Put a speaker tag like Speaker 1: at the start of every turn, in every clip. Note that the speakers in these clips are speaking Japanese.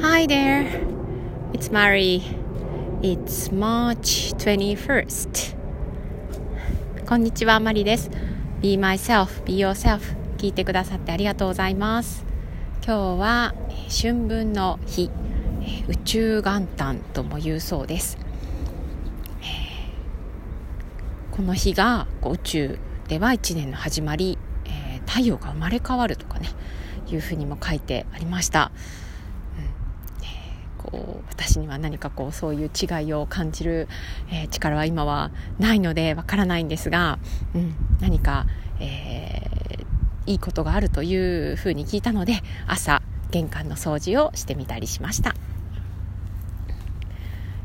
Speaker 1: Hi there, it's Mari. It's March 21st. こんにちは、マリです。Be myself, be yourself. 聞いてくださってありがとうございます。今日は春分の日、宇宙元旦とも言うそうです。この日が宇宙では1年の始まり、太陽が生まれ変わるとかねいうふうにも書いてありました。こう私には何かこうそういう違いを感じる、えー、力は今はないのでわからないんですが、うん、何か、えー、いいことがあるというふうに聞いたので朝玄関の掃除をしてみたりしました、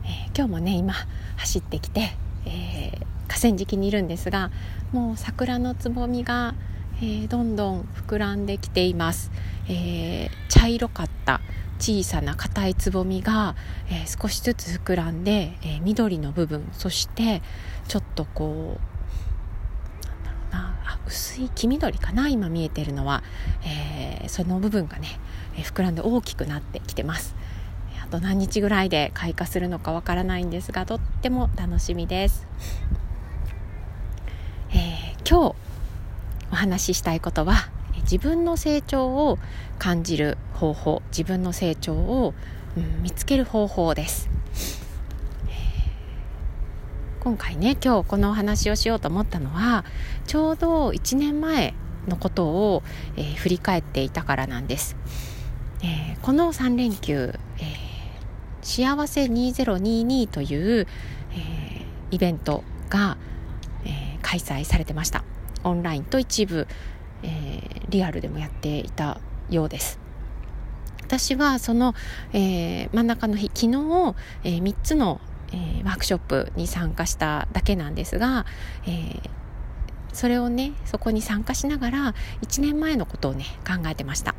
Speaker 1: えー、今日もね今走ってきて、え河川敷にいるんですがもう桜のつぼみが、えどんどん膨らんできています、え茶色かった小さな硬いつぼみが、えー、少しずつ膨らんで、えー、緑の部分そしてちょっとこうなんだろうなあ薄い黄緑かな今見えてるのは、えー、その部分がね、え膨らんで大きくなってきてます。あと何日ぐらいで開花するのかわからないんですがとっても楽しみです、え今日お話ししたいことは自分の成長を感じる方法自分の成長を、うん、見つける方法です。今回ね今日このお話をしようと思ったのはちょうど1年前のことを、えー、振り返っていたからなんです、えー、この3連休、えー、幸せ2022という、えイベントが、え開催されてました。オンラインと一部。えー、リアルでもやっていたようです。私はその、えー、真ん中の日昨日、えー、3つの、えー、ワークショップに参加しただけなんですが、えー、それをねそこに参加しながら1年前のことをね考えてました。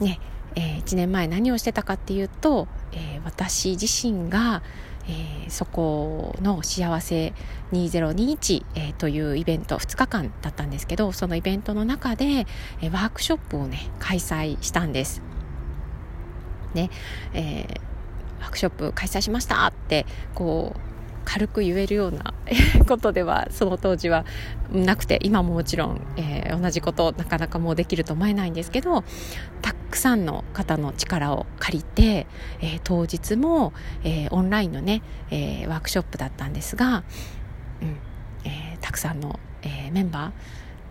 Speaker 1: ねえー、1年前何をしてたかっていうと、えー、私自身が、えー、そこの幸せ2021、えー、というイベント2日間だったんですけどそのイベントの中で、えー、ワークショップをね開催したんです。ねえー、ワークショップ開催しましたってこう軽く言えるようなことではその当時はなくて今ももちろん、えー、同じことなかなかもうできると思えないんですけどたくさんの方の力を借りて、えー、当日も、えー、オンラインのね、えワークショップだったんですが、うんえたくさんの、えメンバ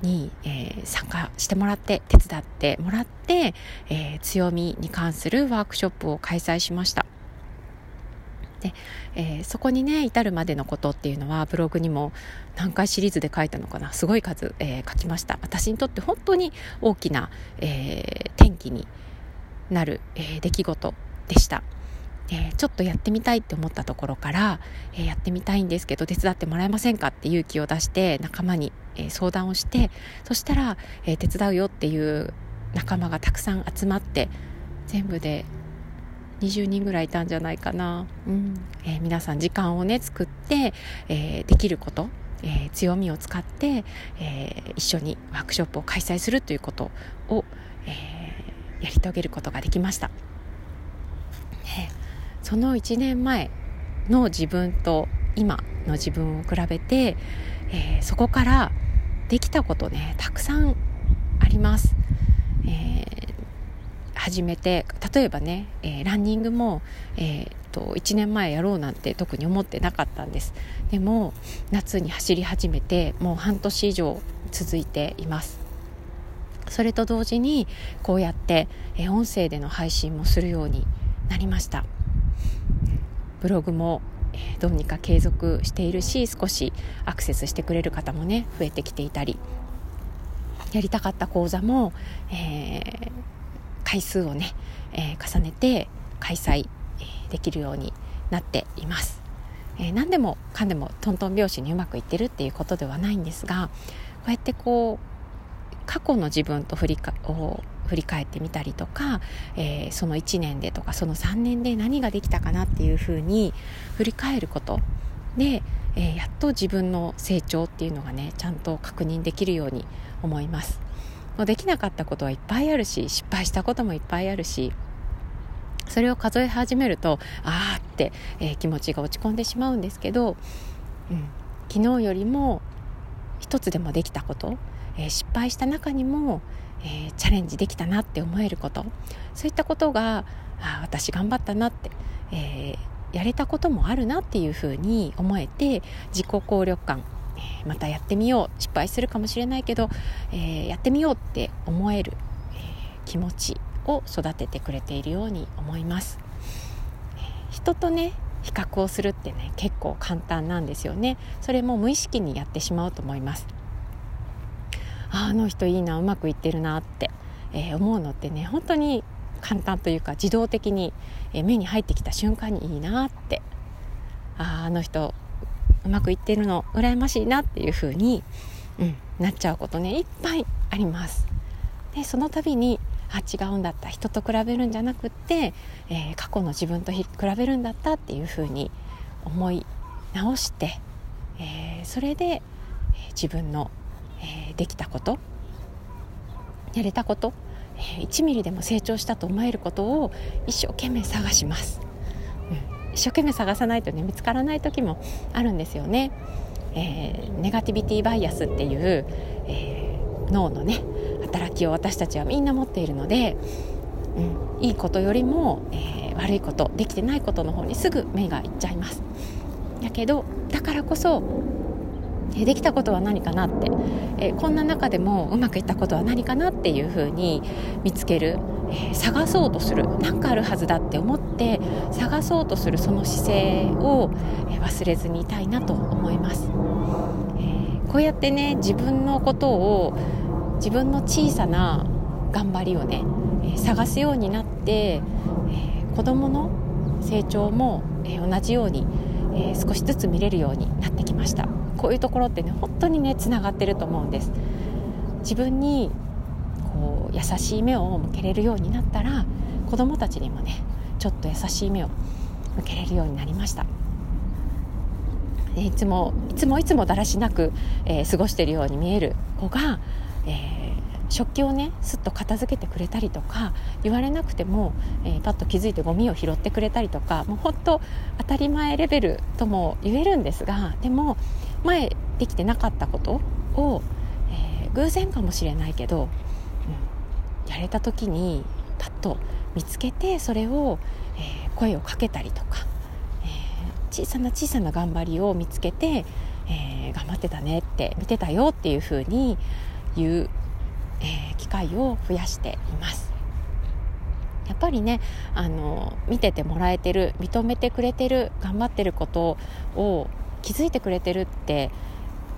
Speaker 1: ーに、え参加してもらって手伝ってもらって、え強みに関するワークショップを開催しました。で、えー、そこにね至るまでのことっていうのはブログにも何回シリーズで書いたのかなすごい数、えー、書きました私にとって本当に大きな、えー、転機になる、え出来事でした。えちょっとやってみたいって思ったところから、えやってみたいんですけど手伝ってもらえませんかって勇気を出して仲間に、え相談をしてそしたら、え手伝うよっていう仲間がたくさん集まって全部で20人ぐらいいたんじゃないかな、うん。えー、皆さん時間をね作って、えー、できること、えー、強みを使って、え一緒にワークショップを開催するということを、えやり遂げることができました、その1年前の自分と今の自分を比べて、えそこからできたことねたくさんあります、えー始めて例えばね、えー、ランニングも、えー、と1年前やろうなんて特に思ってなかったんです。でも夏に走り始めてもう半年以上続いています。それと同時にこうやって、えー、音声での配信もするようになりました。ブログもえどうにか継続しているし少しアクセスしてくれる方もね増えてきていたり。やりたかった講座も、えー、回数をね、えー、重ねて開催できるようになっています。えー、何でもかんでもトントン拍子にうまくいってるっていうことではないんですがこうやってこう過去の自分と振りかを振り返ってみたりとか、えー、その1年でとかその3年で何ができたかなっていうふうに振り返ることで、えー、やっと自分の成長っていうのがねちゃんと確認できるように思います。もうできなかったことはいっぱいあるし失敗したこともいっぱいあるしそれを数え始めるとああって、えー、気持ちが落ち込んでしまうんですけど、うん、昨日よりも一つでもできたこと、えー、失敗した中にも、えー、チャレンジできたなって思えることそういったことがあ私頑張ったなって、えー、やれたこともあるなっていうふうに思えて自己効力感、またやってみよう失敗するかもしれないけど、えやってみようって思える、え気持ちを育ててくれているように思います。人とね比較をするってね結構簡単なんですよね。それも無意識にやってしまうと思います。あの人いいなうまくいってるなって、えー、思うのってね本当に簡単というか自動的に、目に入ってきた瞬間にいいなって。ああの人うまくいってるの羨ましいなっていう風に、うん、なっちゃうことねいっぱいあります。でその度にあ違うんだった人と比べるんじゃなくって、えー、過去の自分と比べるんだったっていうふうに思い直して、えー、それで、え自分の、えできたことやれたこと、え1ミリでも成長したと思えることを一生懸命探します、一生懸命探さないとね見つからない時もあるんですよね、えネガティビティバイアスっていう、え脳のね働きを私たちはみんな持っているので、うん、いいことよりも、えー、悪いことできてないことの方にすぐ目がいっちゃいます。やけどだからこそえできたことは何かなって、えこんな中でもうまくいったことは何かなっていうふうに見つける、え探そうとする。何かあるはずだって思って探そうとするその姿勢を、え忘れずにいたいなと思います、えこうやってね自分のことを自分の小さな頑張りをね、え、探すようになって、え、子どもの成長も、え、同じように、え少しずつ見れるようになってきました。こういうところってね本当にねつながってると思うんです。自分にこう優しい目を向けれるようになったら子どもたちにもねちょっと優しい目を向けれるようになりました。いつもいつもいつもだらしなく、えー、過ごしているように見える子がえー、食器をねすっと片付けてくれたりとか言われなくても、えー、パッと気づいてゴミを拾ってくれたりとかもうほんと当たり前レベルとも言えるんですがでも前できてなかったことを、えー、偶然かもしれないけど、うん、やれた時にパッと見つけてそれを、えー、声をかけたりとか、え小さな小さな頑張りを見つけて、え頑張ってたねって見てたよっていうふうにいう、え、機会を増やしています。やっぱりねあの見ててもらえてる認めてくれてる頑張ってることを気づいてくれてるって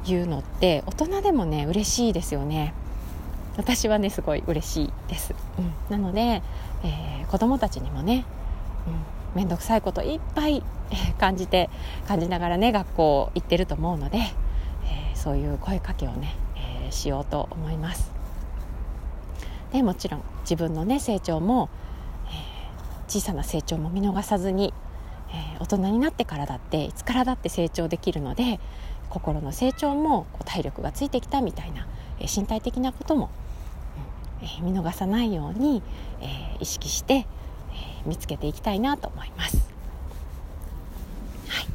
Speaker 1: いうのって大人でもね嬉しいですよね。私はねすごい嬉しいです、うん、なので、えー、子供たちにもね、うん、面倒くさいこといっぱい感じて感じながらね学校行ってると思うので、えー、そういう声かけをねえしようと思います。でもちろん自分のね成長も、えー、小さな成長も見逃さずに、えー、大人になってからだっていつからだって成長できるので心の成長もこう体力がついてきたみたいな、えー、身体的なことも、うんえー、見逃さないように、えー、意識して、えー、見つけていきたいなと思います。はい。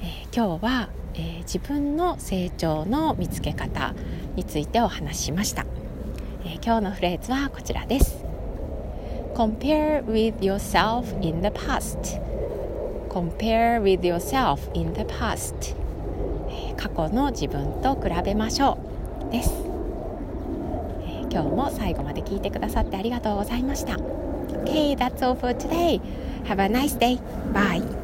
Speaker 1: えー、今日はえー、自分の成長の見つけ方についてお話ししました、えー、今日のフレーズはこちらです。Compare with yourself in the past. Compare with yourself in the past、え、過去の自分と比べましょうです、今日も最後まで聞いてくださってありがとうございました Okay, that's all for today. Have a nice day. Bye.